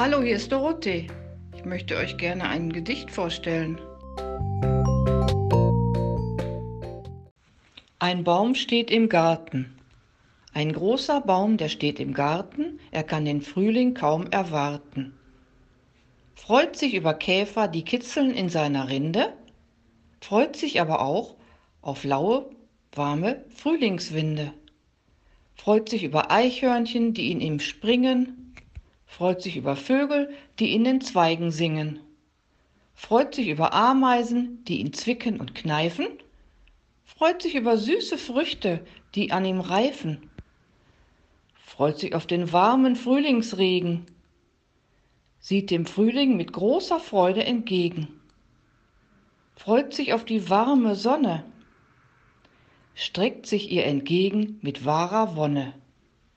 Hallo, hier ist Dorothee. Ich möchte euch gerne ein Gedicht vorstellen. Ein Baum steht im Garten. Ein großer Baum, der steht im Garten, er kann den Frühling kaum erwarten. Freut sich über Käfer, die kitzeln in seiner Rinde, freut sich aber auch auf laue, warme Frühlingswinde, freut sich über Eichhörnchen, die in ihm springen, freut sich über Vögel, die in den Zweigen singen, freut sich über Ameisen, die ihn zwicken und kneifen, freut sich über süße Früchte, die an ihm reifen, freut sich auf den warmen Frühlingsregen, sieht dem Frühling mit großer Freude entgegen, freut sich auf die warme Sonne, streckt sich ihr entgegen mit wahrer Wonne.